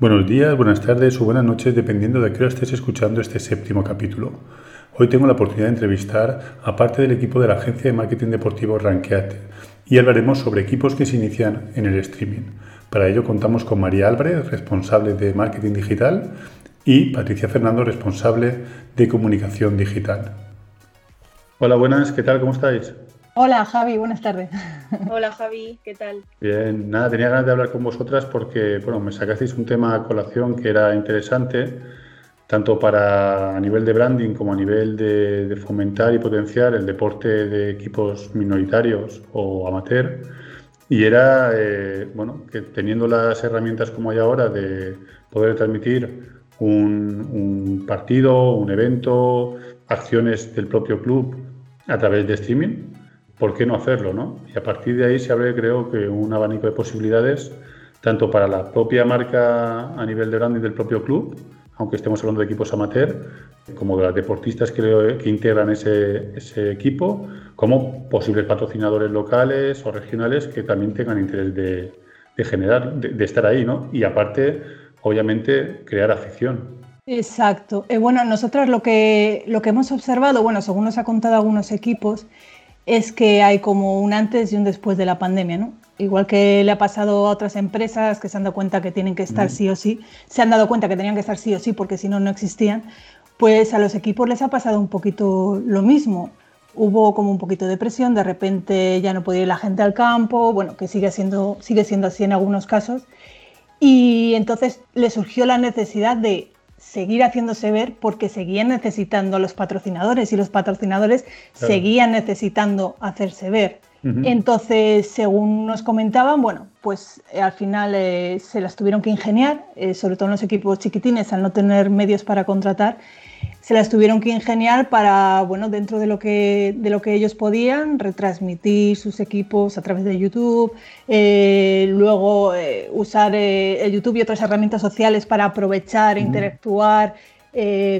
Buenos días, buenas tardes o buenas noches, dependiendo de qué hora estés escuchando este séptimo capítulo. Hoy tengo la oportunidad de entrevistar a parte del equipo de la agencia de marketing deportivo Rankeate y hablaremos sobre equipos que se inician en el streaming. Para ello contamos con María Álvarez, responsable de marketing digital, y Patricia Fernando, responsable de comunicación digital. Hola, buenas, ¿qué tal? ¿Cómo estáis? Hola Javi, buenas tardes. Hola Javi, ¿qué tal? Bien, nada, tenía ganas de hablar con vosotras porque, bueno, me sacasteis un tema a colación que era interesante, tanto para a nivel de branding como a nivel de, fomentar y potenciar el deporte de equipos minoritarios o amateur. Y era, eh, bueno, que teniendo las herramientas como hay ahora de poder transmitir un, un partido, un evento, acciones del propio club a través de streaming, ¿por qué no hacerlo? ¿no? Y a partir de ahí se abre, creo que, un abanico de posibilidades, tanto para la propia marca a nivel de branding del propio club, aunque estemos hablando de equipos amateur, como de las deportistas que, integran ese, equipo, como posibles patrocinadores locales o regionales que también tengan interés de, generar, de, estar ahí, ¿no? Y aparte, obviamente, crear afición. Exacto. Eh, bueno, nosotros lo que, lo que hemos observado, bueno, según nos ha contado algunos equipos, es que hay como un antes y un después de la pandemia, ¿no? Igual que le ha pasado a otras empresas que se han dado cuenta que tienen que estar sí o sí, se han dado cuenta que tenían que estar sí o sí porque si no, no existían, pues a los equipos les ha pasado un poquito lo mismo. Hubo como un poquito de presión, de repente ya no podía ir la gente al campo, bueno, que sigue siendo, sigue siendo así en algunos casos, y entonces le surgió la necesidad de seguir haciéndose ver porque seguían necesitando a los patrocinadores y los patrocinadores seguían necesitando hacerse ver. Entonces, según nos comentaban, bueno, pues eh, al final eh, se las tuvieron que ingeniar, eh, sobre todo en los equipos chiquitines, al no tener medios para contratar, se las tuvieron que ingeniar para, bueno, dentro de lo que, de lo que ellos podían, retransmitir sus equipos a través de YouTube, eh, luego eh, usar eh, el YouTube y otras herramientas sociales para aprovechar e interactuar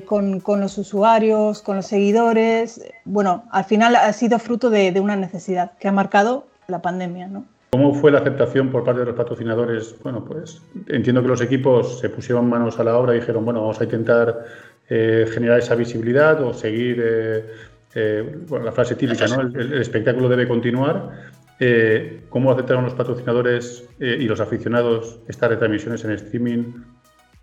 con, con, los usuarios, con los seguidores. Bueno, al final ha sido fruto de, de una necesidad que ha marcado la pandemia, ¿no? ¿Cómo fue la aceptación por parte de los patrocinadores? Bueno, pues entiendo que los equipos se pusieron manos a la obra y dijeron, bueno, vamos a intentar eh, generar esa visibilidad o seguir eh, eh, la frase típica, ¿no? el, espectáculo debe continuar. ¿Cómo aceptaron los patrocinadores y los aficionados estas retransmisiones en streaming?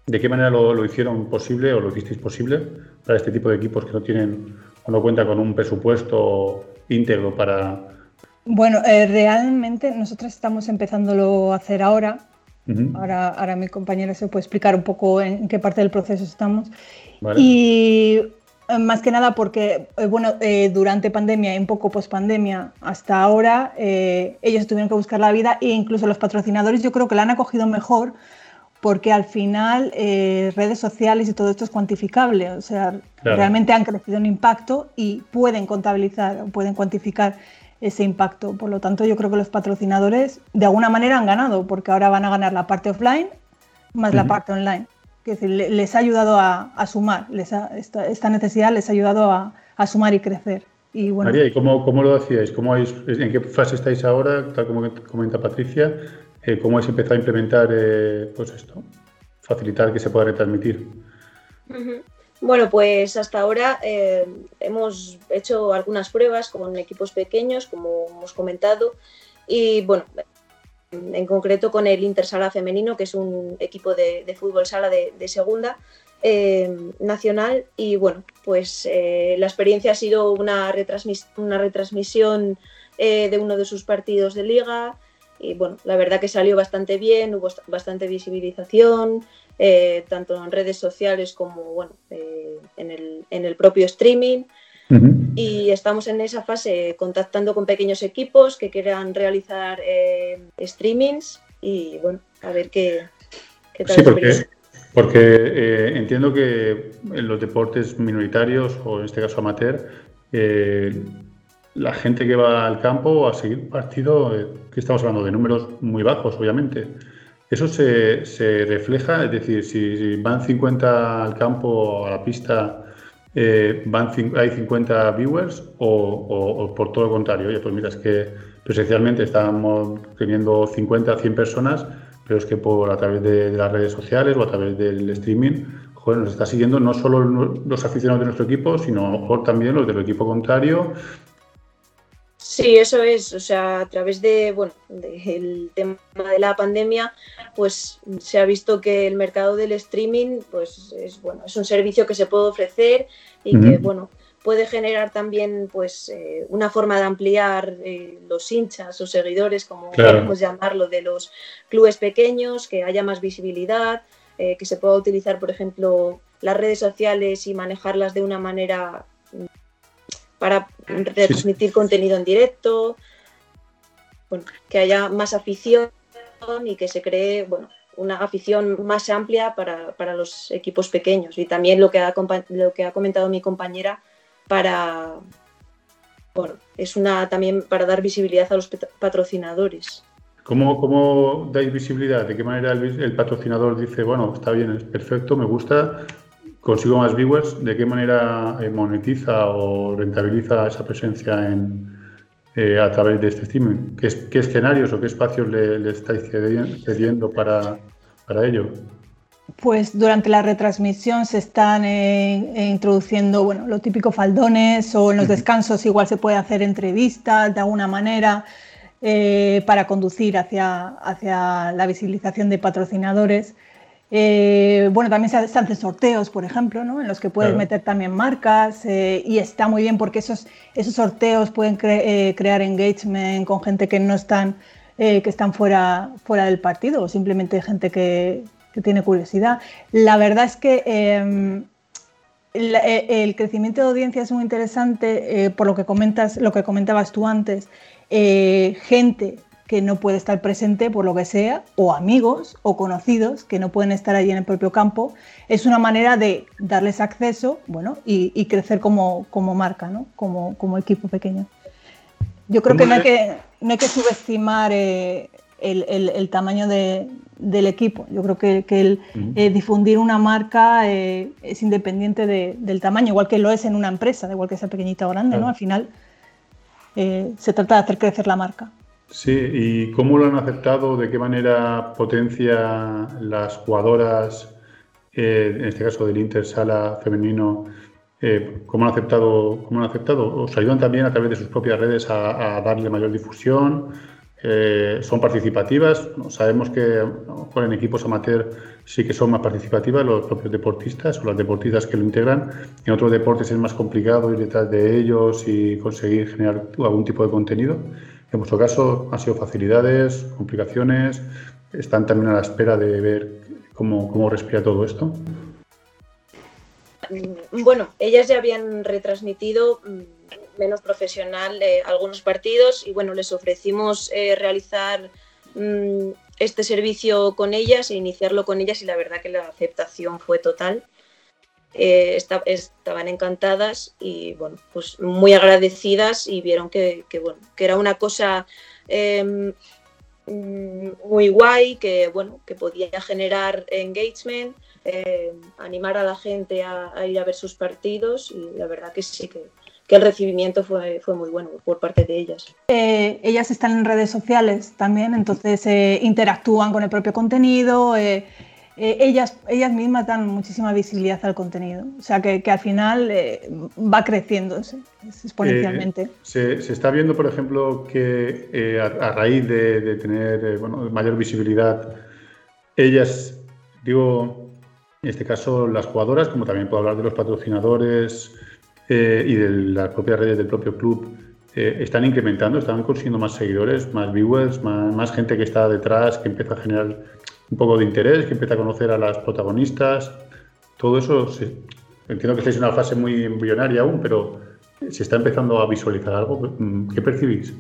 ¿De qué manera lo, lo, hicieron posible o lo hicisteis posible para este tipo de equipos que no tienen o no cuentan con un presupuesto íntegro para... Bueno, realmente nosotros estamos empezándolo a hacer ahora. Ahora, ahora mi compañera se puede explicar un poco en qué parte del proceso estamos. Y eh, más que nada porque, eh, bueno, eh, durante pandemia y un poco post pandemia hasta ahora, ellos tuvieron que buscar la vida e incluso los patrocinadores yo creo que la han acogido mejor porque al final redes sociales y todo esto es cuantificable, o sea, realmente han crecido en impacto y pueden contabilizar, pueden cuantificar ese impacto. Por lo tanto, yo creo que los patrocinadores de alguna manera han ganado porque ahora van a ganar la parte offline más la parte online que les ha ayudado a, sumar, esta, necesidad les ha ayudado a, sumar y crecer. Y bueno, María, ¿y cómo, cómo lo hacíais? ¿Cómo ¿En qué fase estáis ahora? Tal como comenta Patricia, eh, ¿cómo habéis empezado a implementar eh, pues esto? Facilitar que se pueda retransmitir. Bueno, pues hasta ahora eh, hemos hecho algunas pruebas con equipos pequeños, como hemos comentado, y bueno, en concreto con el Intersala Femenino, que es un equipo de, fútbol sala de, segunda eh, nacional. Y bueno, pues eh, la experiencia ha sido una, una retransmisión eh, de uno de sus partidos de liga. Y bueno, la verdad que salió bastante bien, hubo bastante visibilización, tanto en redes sociales como bueno, en el, en, el, propio streaming. Y estamos en esa fase contactando con pequeños equipos que quieran realizar eh, streamings y bueno, a ver qué, tal. Sí, porque, porque eh, entiendo que en los deportes minoritarios o en este caso amateur, eh, la gente que va al campo a seguir partido, que estamos hablando de números muy bajos, obviamente. Eso se, refleja, es decir, si van 50 al campo, a la pista, eh, van, hay 50 viewers o, por todo lo contrario, oye, pues mira, es que presencialmente estábamos teniendo 50, 100 personas, pero es que por a través de, las redes sociales o a través del streaming, joder, nos está siguiendo no solo los aficionados de nuestro equipo, sino mejor también los del equipo contrario. Sí, eso es. O sea, a través de, bueno, del tema de la pandemia, pues se ha visto que el mercado del streaming, pues es bueno, es un servicio que se puede ofrecer y que, bueno, puede generar también pues eh, una forma de ampliar eh, los hinchas o seguidores, como podemos llamarlo, de los clubes pequeños, que haya más visibilidad, eh, que se pueda utilizar, por ejemplo, las redes sociales y manejarlas de una manera para retransmitir contenido en directo, que haya más afición y que se cree, bueno, una afición más amplia para, para, los equipos pequeños. Y también lo que ha, lo que ha comentado mi compañera, para, bueno, es una también para dar visibilidad a los patrocinadores. ¿Cómo, cómo dais visibilidad? ¿De qué manera el, patrocinador dice, bueno, está bien, es perfecto, me gusta, consigo más viewers? ¿De qué manera eh, monetiza o rentabiliza esa presencia en, eh, a través de este streaming? ¿Qué, qué escenarios o qué espacios le, le estáis cediendo para, para ello? pues durante la retransmisión se están eh, introduciendo, bueno, lo típico faldones o en los descansos igual se puede hacer entrevistas de alguna manera eh, para conducir hacia, hacia la visibilización de patrocinadores. Bueno, también se, hacen sorteos, por ejemplo, ¿no? en los que puedes meter también marcas y está muy bien porque esos, esos sorteos pueden crear engagement con gente que no están, que están fuera, fuera del partido o simplemente gente que, que tiene curiosidad. La verdad es que em, eh, el, crecimiento de audiencia es muy interesante eh, por lo que comentas, lo que comentabas tú antes. Eh, gente que no puede estar presente por lo que sea, o amigos o conocidos que no pueden estar allí en el propio campo, es una manera de darles acceso bueno, y, crecer como, como marca, ¿no? como, como equipo pequeño. Yo creo que no hay que, no hay que subestimar el, tamaño del equipo. Yo creo que, el eh, difundir una marca eh, es independiente del tamaño, igual que lo es en una empresa, igual que sea pequeñita o grande, ¿no? Al final eh, se trata de hacer crecer la marca. Sí, ¿y cómo lo han aceptado? ¿De qué manera potencia las jugadoras, en este caso del Inter Sala femenino, ¿cómo, han aceptado, ¿cómo han aceptado? ¿Os ayudan también a través de sus propias redes a, a darle mayor difusión? Eh, son participativas. Sabemos que en equipos amateur sí que son más participativas los propios deportistas o las deportistas que lo integran. En otros deportes es más complicado ir detrás de ellos y conseguir generar algún tipo de contenido. En vuestro caso han sido facilidades, complicaciones. Están también a la espera de ver cómo, cómo respira todo esto. Bueno, ellas ya habían retransmitido mm, menos profesional eh, algunos partidos y bueno, les ofrecimos eh, realizar mm, este servicio con ellas e iniciarlo con ellas y la verdad que la aceptación fue total. Eh, estaban encantadas y bueno, pues muy agradecidas y vieron que, bueno, que era una cosa mm, muy guay, que bueno, que podía generar engagement, em, animar a la gente a, a, ir a ver sus partidos y la verdad que sí que, que el recibimiento fue, fue muy bueno por parte de ellas. Eh, ellas están en redes sociales también, entonces eh, interactúan con el propio contenido. Eh, ellas, ellas mismas dan muchísima visibilidad al contenido, o sea que, que al final va creciendo exponencialmente. Se, se, está viendo, por ejemplo, que a, raíz de, de tener bueno, mayor visibilidad, ellas, digo, en este caso las jugadoras, como también puedo hablar de los patrocinadores, eh, y de las propias redes del propio club eh, están incrementando, están consiguiendo más seguidores, más viewers, más, gente que está detrás, que empieza a generar un poco de interés, que empieza a conocer a las protagonistas. Todo eso, entiendo que estáis en una fase muy embrionaria aún, pero se está empezando a visualizar algo. ¿Qué percibís?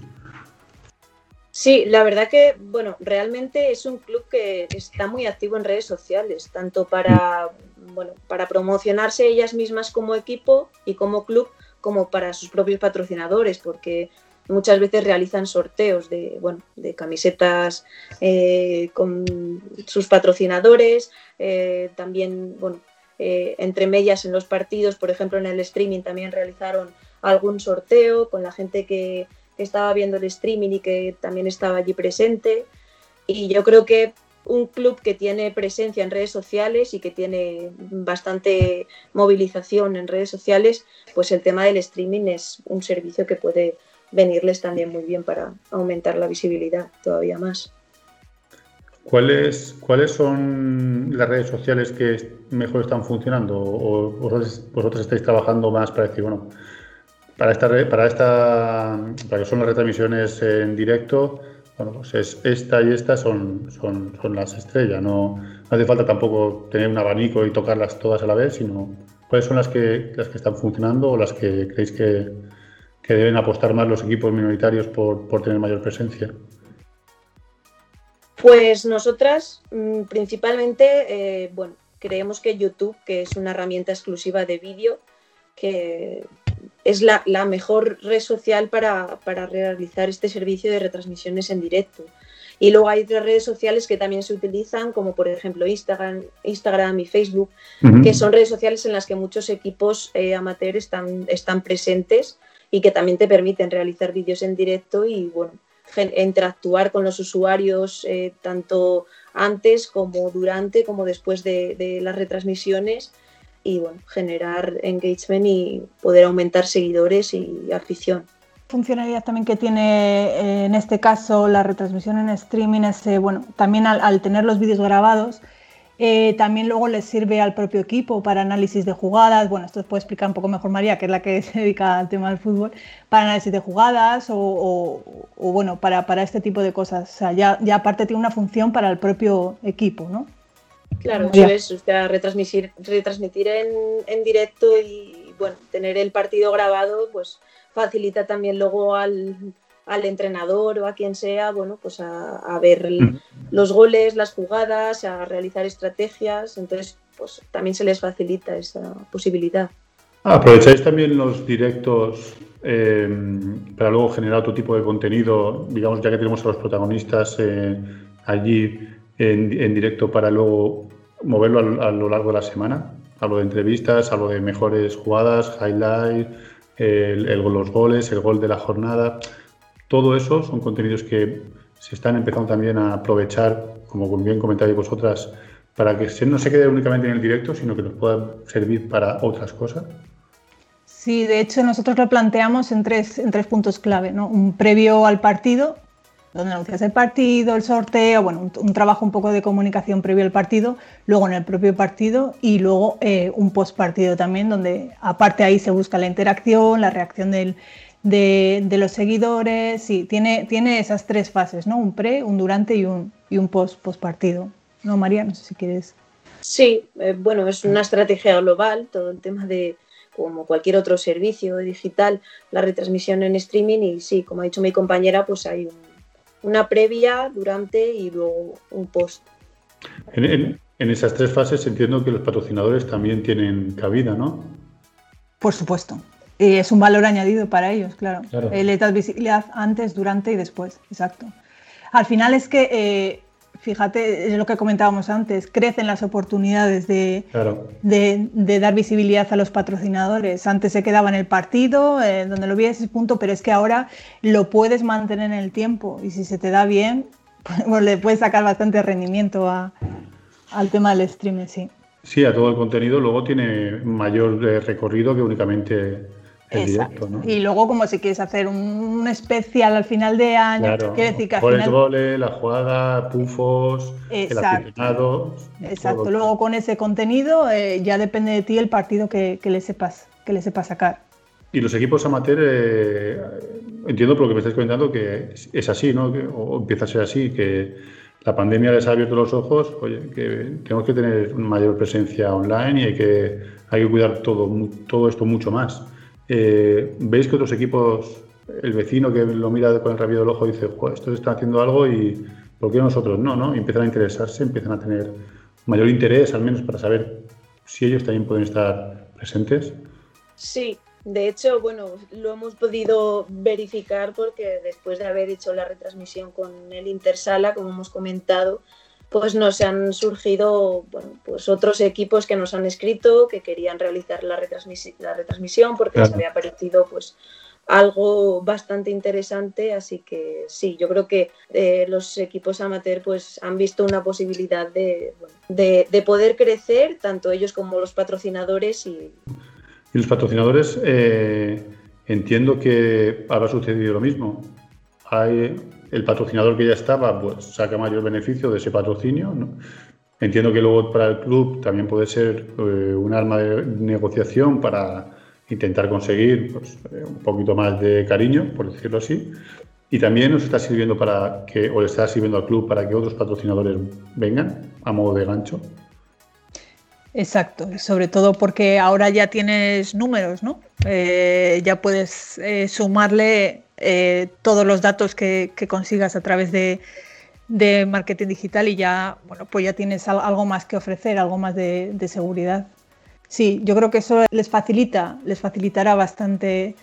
Sí, la verdad que, bueno, realmente es un club que está muy activo en redes sociales, tanto para, bueno, para promocionarse ellas mismas como equipo y como club, como para sus propios patrocinadores, porque muchas veces realizan sorteos de, bueno, de camisetas eh, con sus patrocinadores, eh, también, bueno, eh, entre medias en los partidos, por ejemplo, en el streaming también realizaron algún sorteo con la gente que estaba viendo el streaming y que también estaba allí presente. Y yo creo que un club que tiene presencia en redes sociales y que tiene bastante movilización en redes sociales, pues el tema del streaming es un servicio que puede venirles también muy bien para aumentar la visibilidad todavía más. ¿Cuáles, ¿Cuáles son las redes sociales que mejor están funcionando? ¿O vosotros, estáis trabajando más para decir, bueno, para esta, para esta, para que son las retransmisiones en directo, bueno, pues es esta y esta son, son, son las estrellas. No, hace falta tampoco tener un abanico y tocarlas todas a la vez, sino cuáles son las que, las que están funcionando o las que creéis que, que deben apostar más los equipos minoritarios por, por tener mayor presencia. Pues nosotras mm, principalmente, eh, bueno, creemos que YouTube, que es una herramienta exclusiva de vídeo, que es la, mejor red social para, realizar este servicio de retransmisiones en directo. Y luego hay otras redes sociales que también se utilizan, como por ejemplo Instagram, Instagram y Facebook, que son redes sociales en las que muchos equipos eh, amateurs están, están presentes y que también te permiten realizar vídeos en directo y bueno, interactuar con los usuarios eh, tanto antes como durante como después de, de las retransmisiones y bueno, generar engagement y poder aumentar seguidores y afición. Funcionalidad también que tiene eh, en este caso la retransmisión en streaming es, eh, bueno, también al, tener los vídeos grabados, eh, también luego les sirve al propio equipo para análisis de jugadas. Bueno, esto puede explicar un poco mejor María, que es la que se dedica al tema del fútbol, para análisis de jugadas o, bueno, para, para, este tipo de cosas. O sea, ya, ya aparte tiene una función para el propio equipo, ¿no? Claro, eso es, o sea, retransmitir, retransmitir en, en, directo y bueno, tener el partido grabado, pues facilita también luego al, al entrenador o a quien sea, bueno, pues a, a ver los goles, las jugadas, a realizar estrategias, entonces pues también se les facilita esa posibilidad. ¿Aprovecháis también los directos eh, para luego generar otro tipo de contenido, digamos, ya que tenemos a los protagonistas eh, allí en, directo para luego moverlo a, lo largo de la semana. Hablo de entrevistas, hablo de mejores jugadas, highlights, el, los goles, el gol de la jornada. Todo eso son contenidos que se están empezando también a aprovechar, como bien comentáis vosotras, para que no se quede únicamente en el directo, sino que nos pueda servir para otras cosas. Sí, de hecho nosotros lo planteamos en tres, en tres puntos clave. ¿no? Un previo al partido, donde anuncias el partido, el sorteo, bueno, un, trabajo un poco de comunicación previo al partido, luego en el propio partido y luego eh, un post partido también, donde aparte ahí se busca la interacción, la reacción del, de, los seguidores, sí, tiene, tiene esas tres fases, ¿no? Un pre, un durante y un, y un post, post partido. ¿No, María? No sé si quieres. Sí, eh, bueno, es una estrategia global, todo el tema de, como cualquier otro servicio digital, la retransmisión en streaming y sí, como ha dicho mi compañera, pues hay un una previa, durante y luego un post. En, esas tres fases entiendo que los patrocinadores también tienen cabida, ¿no? Por supuesto. Y es un valor añadido para ellos, claro. El Les visibilidad antes, durante y después, exacto. Al final es que eh, fíjate, es lo que comentábamos antes, crecen las oportunidades de, de, dar visibilidad a los patrocinadores. Antes se quedaba en el partido, eh, donde lo ese punto, pero es que ahora lo puedes mantener en el tiempo y si se te da bien, pues le puedes sacar bastante rendimiento al tema del streaming, sí. Sí, a todo el contenido luego tiene mayor eh, recorrido que únicamente Exacto. Y luego, como si quieres hacer un, especial al final de año, quiere decir que al final... la jugada, pufos, Exacto. el Exacto. Luego con ese contenido eh, ya depende de ti el partido que, le sepas que le sepas sacar. Y los equipos amateur, eh, entiendo por lo que me estáis comentando que es así, ¿no? o empieza a ser así, que la pandemia les ha abierto los ojos, oye, que tenemos que tener mayor presencia online y hay que, hay que cuidar todo, todo esto mucho más. Eh, veis que otros equipos, el vecino que lo mira con el rabillo del ojo dice, estos están haciendo algo y ¿por qué nosotros no? no? empiezan a interesarse, empiezan a tener mayor interés, al menos para saber si ellos también pueden estar presentes. Sí, de hecho, bueno, lo hemos podido verificar porque después de haber hecho la retransmisión con el Intersala, como hemos comentado, pues nos han surgido bueno, pues otros equipos que nos han escrito que querían realizar la, retransmisión porque les había parecido pues algo bastante interesante, así que sí, yo creo que eh, los equipos amateur pues han visto una posibilidad de, de, poder crecer, tanto ellos como los patrocinadores. Y, ¿Y los patrocinadores, eh, entiendo que habrá sucedido lo mismo. Hay el patrocinador que ya estaba, pues saca mayor beneficio de ese patrocinio, Entiendo que luego para el club también puede ser eh, un arma de negociación para intentar conseguir pues, eh, un poquito más de cariño, por decirlo así. Y también nos está sirviendo para que, o le está sirviendo al club para que otros patrocinadores vengan a modo de gancho. Exacto, sobre todo porque ahora ya tienes números, ¿no? Eh, ya puedes sumarle todos los datos que, consigas a través de, de, marketing digital y ya, bueno, pues ya tienes algo más que ofrecer, algo más de, de seguridad. Sí, yo creo que eso les facilita, les facilitará bastante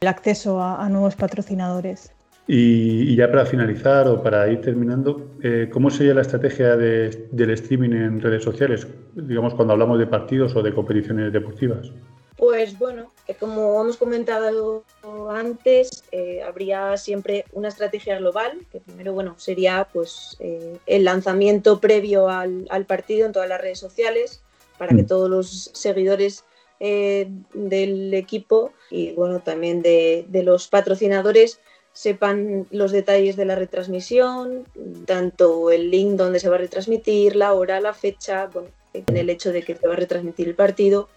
el acceso a, nuevos patrocinadores. Y, ya para finalizar o para ir terminando, eh, ¿cómo sería la estrategia del streaming en redes sociales, digamos cuando hablamos de partidos o de competiciones deportivas? Pues bueno, eh, como hemos comentado antes, eh, habría siempre una estrategia global, que primero bueno, sería pues, el lanzamiento previo al, al partido en todas las redes sociales, para que mm. todos los seguidores eh, del equipo y bueno, también de, los patrocinadores sepan los detalles de la retransmisión, tanto el link donde se va a retransmitir, la hora, la fecha, bueno, en el hecho de que se va a retransmitir el partido.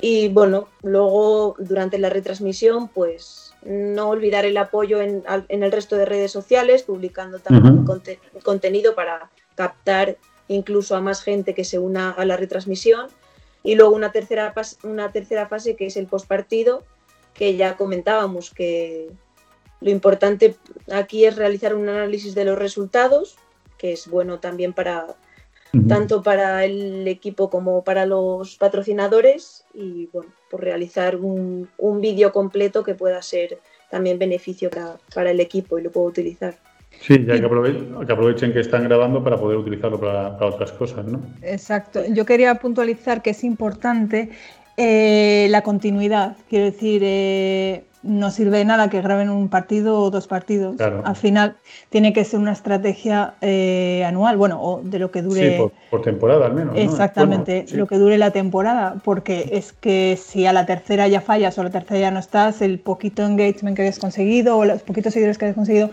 Y bueno, luego durante la retransmisión, pues no olvidar el apoyo en, el resto de redes sociales, publicando también contenido para captar incluso a más gente que se una a la retransmisión. Y luego una tercera, una tercera fase que es el postpartido, que ya comentábamos que lo importante aquí es realizar un análisis de los resultados, que es bueno también para tanto para el equipo como para los patrocinadores y bueno, por realizar un, un vídeo completo que pueda ser también beneficio para, para el equipo y lo puedo utilizar. Sí, ya que, aprovechen que están grabando para poder utilizarlo para, otras cosas, ¿no? Exacto. Yo quería puntualizar que es importante eh, la continuidad. Quiero decir, eh, no sirve de nada que graben un partido o dos partidos. Al final tiene que ser una estrategia eh, anual, bueno, o de lo que dure. Sí, por, temporada al menos. Exactamente, lo que dure la temporada, porque es que si a la tercera ya fallas o a la tercera ya no estás, el poquito engagement que hayas conseguido o los poquitos seguidores que hayas conseguido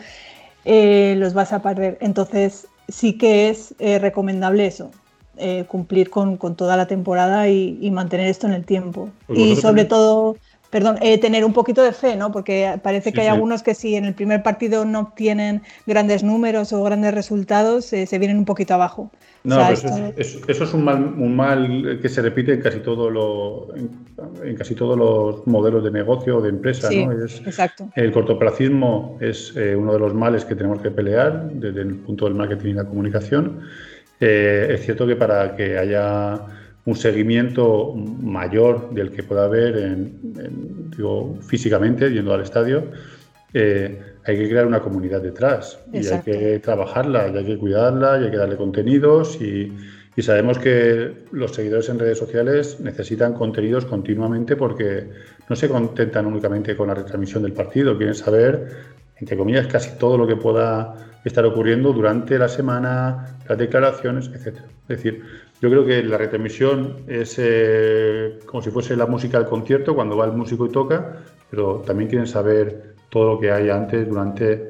eh, los vas a perder. Entonces sí que es eh, recomendable eso, eh, cumplir con, toda la temporada y, mantener esto en el tiempo. Pues y sobre todo, perdón, tener un poquito de fe, ¿no? Porque parece que hay algunos que si en el primer partido no obtienen grandes números o grandes resultados, se vienen un poquito abajo. No, eso, es, un mal, un mal que se repite en casi todo lo, en, casi todos los modelos de negocio o de empresa. ¿no? exacto. El cortoplacismo es eh, uno de los males que tenemos que pelear desde el punto del marketing y la comunicación. Eh, es cierto que para que haya un seguimiento mayor del que pueda haber en, digo, físicamente yendo al estadio, eh, hay que crear una comunidad detrás y hay que trabajarla, y hay que cuidarla, y hay que darle contenidos y, sabemos que los seguidores en redes sociales necesitan contenidos continuamente porque no se contentan únicamente con la retransmisión del partido, quieren saber, entre comillas, casi todo lo que pueda estar ocurriendo durante la semana, las declaraciones, etc. Es decir, yo creo que la retransmisión es eh, como si fuese la música del concierto, cuando va el músico y toca, pero también quieren saber todo lo que hay antes, durante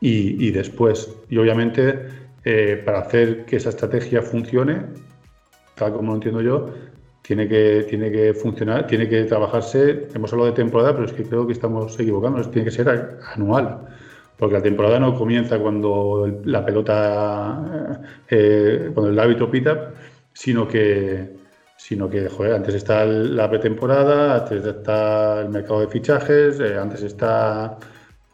y, después. Y obviamente, eh, para hacer que esa estrategia funcione, tal como lo entiendo yo, tiene que, tiene que funcionar, tiene que trabajarse, hemos hablado de temporada, pero es que creo que estamos equivocando, tiene que ser anual. Porque la temporada no comienza cuando la pelota, eh, cuando el hábito pita, sino que, sino que, joder, antes está la pretemporada, antes está el mercado de fichajes, eh, antes está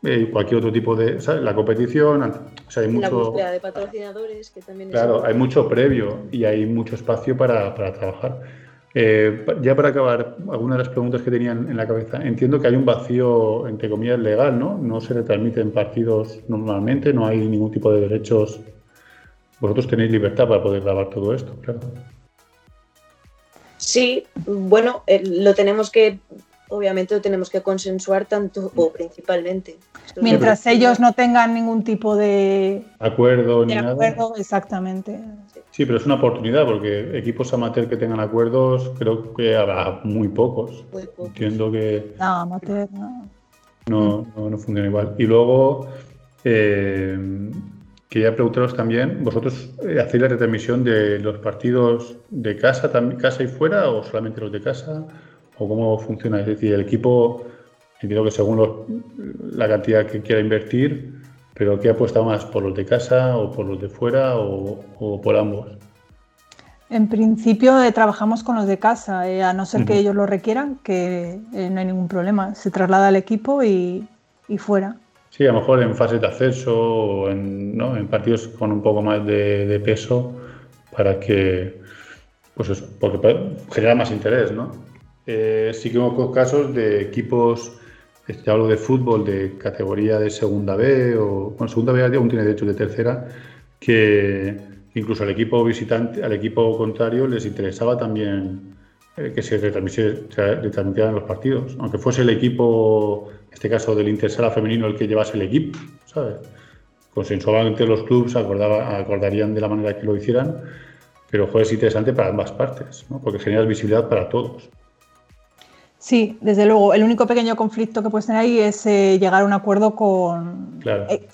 eh, cualquier otro tipo de, La competición, o sea, hay mucho... La búsqueda de patrocinadores, que también Claro, hay mucho previo y hay mucho espacio para, trabajar. Eh, ya para acabar, algunas de las preguntas que tenían en la cabeza. Entiendo que hay un vacío, entre comillas, legal, ¿no? No se retransmiten partidos normalmente, no hay ningún tipo de derechos. Vosotros tenéis libertad para poder grabar todo esto, claro. Sí, bueno, eh, lo tenemos que obviamente lo tenemos que consensuar tanto o principalmente. Mientras ellos no tengan ningún tipo de acuerdo ni acuerdo, exactamente. Sí, pero es una oportunidad porque equipos amateur que tengan acuerdos creo que habrá muy pocos. Entiendo que no, amateur no. No, no, funciona igual. Y luego eh, quería preguntaros también, ¿vosotros eh, hacéis la retransmisión de los partidos de casa, casa y fuera o solamente los de casa? ¿O cómo funciona? Es decir, el equipo, entiendo que según la cantidad que quiera invertir, pero ¿qué apuesta más? ¿Por los de casa o por los de fuera o, por ambos? En principio eh, trabajamos con los de casa, eh, a no ser que ellos lo requieran, que eh, no hay ningún problema. Se traslada al equipo y, fuera. Sí, a lo mejor en fases de acceso o en, partidos con un poco más de, peso para que, pues eso, porque genera más interés, ¿no? Eh, sí que hubo casos de equipos, este, hablo de fútbol de categoría de segunda B o, bueno, segunda B aún tiene derecho de tercera, que incluso al equipo visitante, al equipo contrario les interesaba también eh, que se retransmitieran los partidos, aunque fuese el equipo, en este caso del Intersala femenino, el que llevase el equipo, ¿sabes? Consensuadamente los clubes acordarían de la manera que lo hicieran, pero fue interesante para ambas partes, ¿no? porque generas visibilidad para todos. Sí, desde luego. El único pequeño conflicto que puedes tener ahí es eh, llegar a un acuerdo con eh,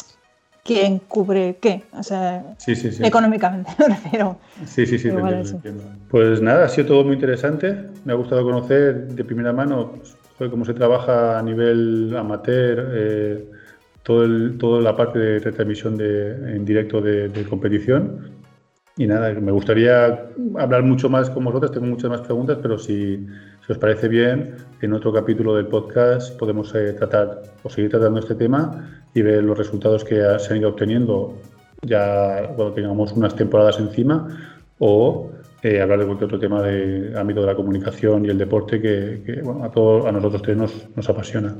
quién cubre qué. O sea, económicamente me refiero. Sí, sí, sí, entiendo, Pues nada, ha sido todo muy interesante. Me ha gustado conocer de primera mano pues, cómo se trabaja a nivel amateur, eh, todo toda la parte de retransmisión de, en directo de, de competición. Y nada, me gustaría hablar mucho más con vosotros, tengo muchas más preguntas, pero si si os parece bien, en otro capítulo del podcast podemos eh, tratar o seguir tratando este tema y ver los resultados que se han ido obteniendo ya cuando tengamos unas temporadas encima o eh, hablar de cualquier otro tema de ámbito de la comunicación y el deporte que, bueno, a, todos, a nosotros tres nos, nos apasiona.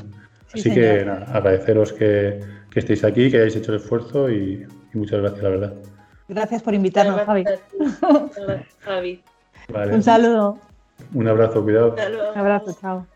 Así que agradeceros que, que, estéis aquí, que hayáis hecho el esfuerzo y, muchas gracias, la verdad. Gracias por invitarnos, Javi. Javi. Un saludo. Un abrazo, cuidado. Un abrazo, chao.